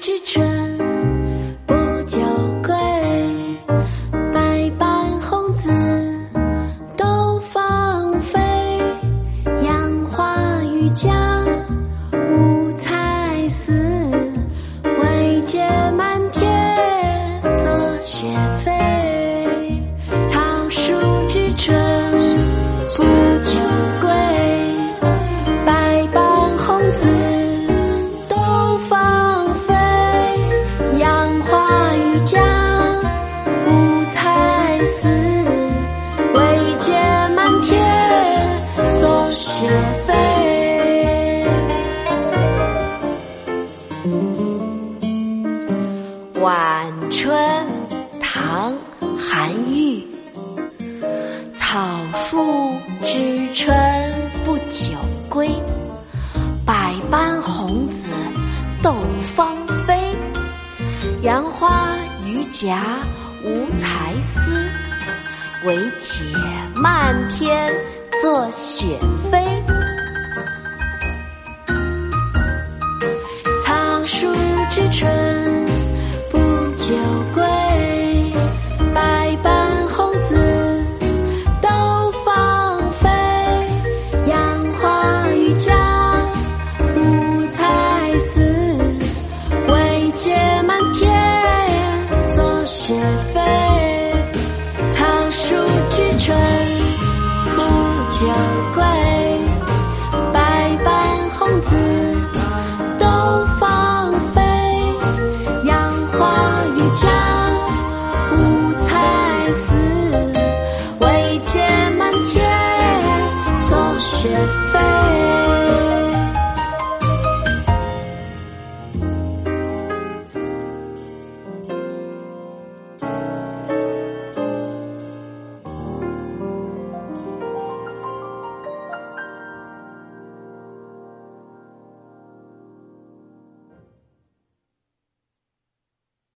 之春不久归，百般红紫都芳菲。杨花玉荚五彩丝，惟觉满天作雪飞。草树之春飞。晚春，唐·韩愈。草树知春不久归，百般红紫斗芳菲。杨花榆荚无才思，惟解漫天作雪飞。春不秋关。雪飞